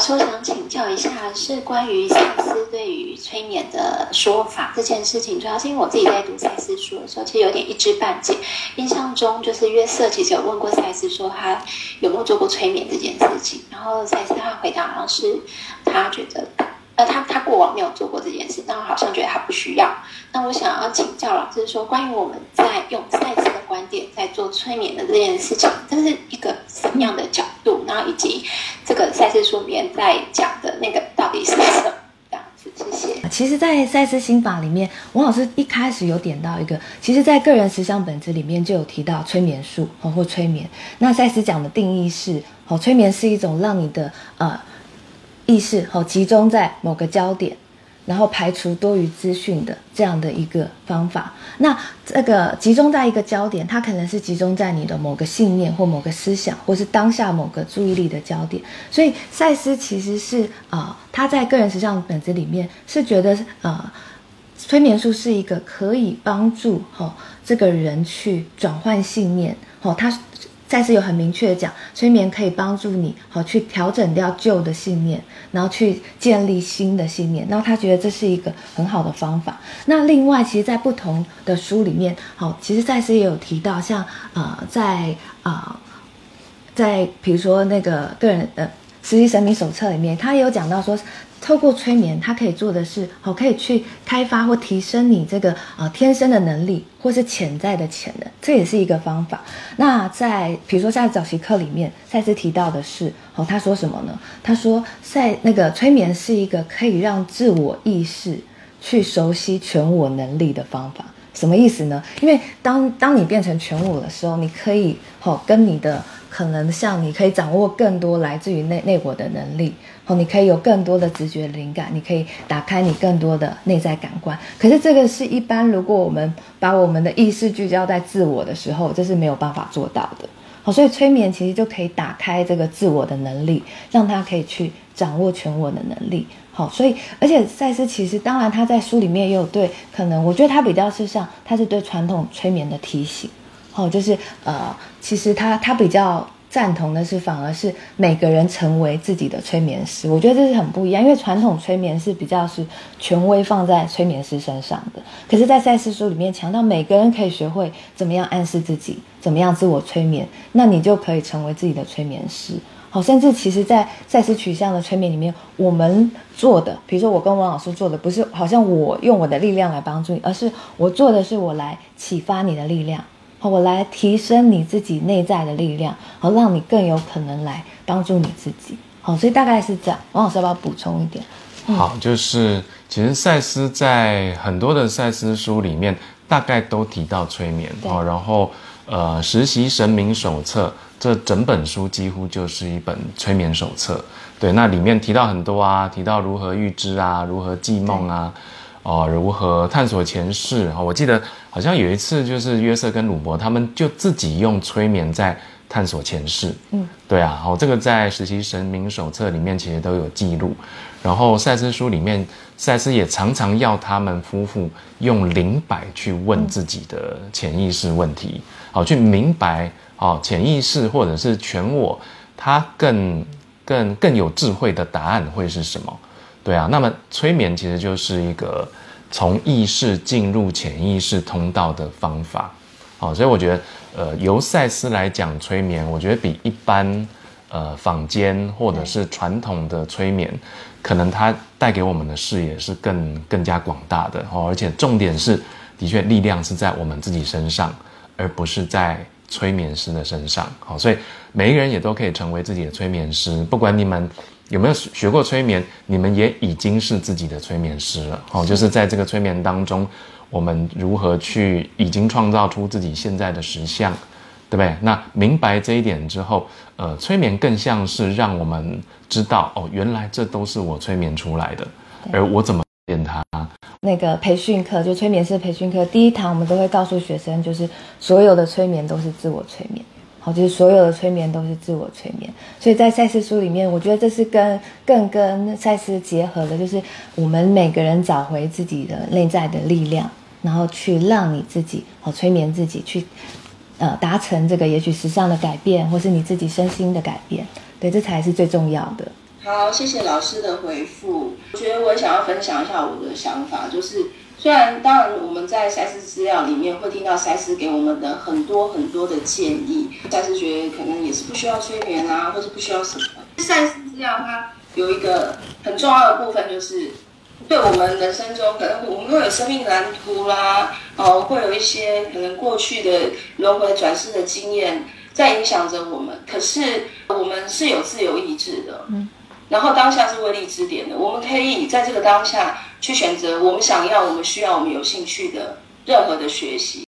说，想请教一下，是关于赛斯对于催眠的说法这件事情，主要是因为我自己在读赛斯书的时候，其实有点一知半解。印象中就是约瑟其实有问过赛斯说他有没有做过催眠这件事情，然后赛斯他回答好像是他觉得。他他过往没有做过这件事，但我好像觉得他不需要。那我想要请教老师说，关于我们在用赛斯的观点在做催眠的这件事情，这是一个什么样的角度？然后以及这个赛斯书里面在讲的那个到底是什么样子？谢谢。其实，在赛斯心法里面，王老师一开始有点到一个，其实，在个人实相本质里面就有提到催眠术或催眠。那赛斯讲的定义是，哦，催眠是一种让你的呃。意识好集中在某个焦点，然后排除多余资讯的这样的一个方法。那这个集中在一个焦点，它可能是集中在你的某个信念或某个思想，或是当下某个注意力的焦点。所以赛斯其实是啊、他在个人实相本子里面是觉得呃，催眠术是一个可以帮助哈、这个人去转换信念。哦，他。赛斯有很明确的讲，催眠可以帮助你好去调整掉旧的信念，然后去建立新的信念。然后他觉得这是一个很好的方法。那另外，其实，在不同的书里面，好，其实赛斯也有提到，像呃，在啊、在比如说那个个人呃实习神明手册里面，他也有讲到说。透过催眠，它可以做的是，好，可以去开发或提升你这个啊天生的能力，或是潜在的潜能，这也是一个方法。那在比如说在早期课里面，赛斯提到的是，哦，他说什么呢？他说在那个催眠是一个可以让自我意识去熟悉全我能力的方法。什么意思呢？因为当当你变成全我的时候，你可以好跟你的。可能像你可以掌握更多来自于内内我的能力，哦，你可以有更多的直觉灵感，你可以打开你更多的内在感官。可是这个是一般，如果我们把我们的意识聚焦在自我的时候，这是没有办法做到的。好，所以催眠其实就可以打开这个自我的能力，让他可以去掌握全我的能力。好，所以而且赛斯其实当然他在书里面也有对，可能我觉得他比较是像他是对传统催眠的提醒。哦，就是呃，其实他他比较赞同的是，反而是每个人成为自己的催眠师。我觉得这是很不一样，因为传统催眠是比较是权威放在催眠师身上的。可是，在赛斯书里面强调，每个人可以学会怎么样暗示自己，怎么样自我催眠，那你就可以成为自己的催眠师。好，甚至其实，在赛斯取向的催眠里面，我们做的，比如说我跟王老师做的，不是好像我用我的力量来帮助你，而是我做的是我来启发你的力量。好，我来提升你自己内在的力量，好，让你更有可能来帮助你自己。好，所以大概是这样。王老师要不要补充一点？嗯、好，就是其实赛斯在很多的赛斯书里面，大概都提到催眠。好，然后呃，实习神明手册这整本书几乎就是一本催眠手册。对，那里面提到很多啊，提到如何预知啊，如何记梦啊。哦，如何探索前世？我记得好像有一次，就是约瑟跟鲁伯他们就自己用催眠在探索前世。嗯，对啊，好，这个在实习神明手册里面其实都有记录。然后赛斯书里面，赛斯也常常要他们夫妇用灵摆去问自己的潜意识问题，好，去明白哦，潜意识或者是全我，他更更更有智慧的答案会是什么？对啊，那么催眠其实就是一个从意识进入潜意识通道的方法，好，所以我觉得，呃，由赛斯来讲催眠，我觉得比一般呃坊间或者是传统的催眠，可能它带给我们的视野是更更加广大的哦，而且重点是，的确力量是在我们自己身上，而不是在催眠师的身上，好，所以每一个人也都可以成为自己的催眠师，不管你们。有没有学过催眠？你们也已经是自己的催眠师了。哦，就是在这个催眠当中，我们如何去已经创造出自己现在的实相，对不对？那明白这一点之后，呃，催眠更像是让我们知道，哦，原来这都是我催眠出来的，而我怎么变它？那个培训课就催眠师培训课第一堂，我们都会告诉学生，就是所有的催眠都是自我催眠。好，就是所有的催眠都是自我催眠，所以在赛斯书里面，我觉得这是跟更跟赛斯结合的，就是我们每个人找回自己的内在的力量，然后去让你自己好催眠自己，去呃达成这个也许时尚的改变，或是你自己身心的改变，对，这才是最重要的。好，谢谢老师的回复。我觉得我想要分享一下我的想法，就是虽然当然我们在赛斯资料里面会听到赛斯给我们的很多很多的建议，赛斯觉得可能也是不需要催眠啊，或是不需要什么。赛斯资料它有一个很重要的部分，就是对我们人生中可能我们会有生命蓝图啦，哦，会有一些可能过去的轮回转世的经验在影响着我们，可是我们是有自由意志的。嗯。然后当下是威力之点的，我们可以在这个当下去选择我们想要、我们需要、我们有兴趣的任何的学习。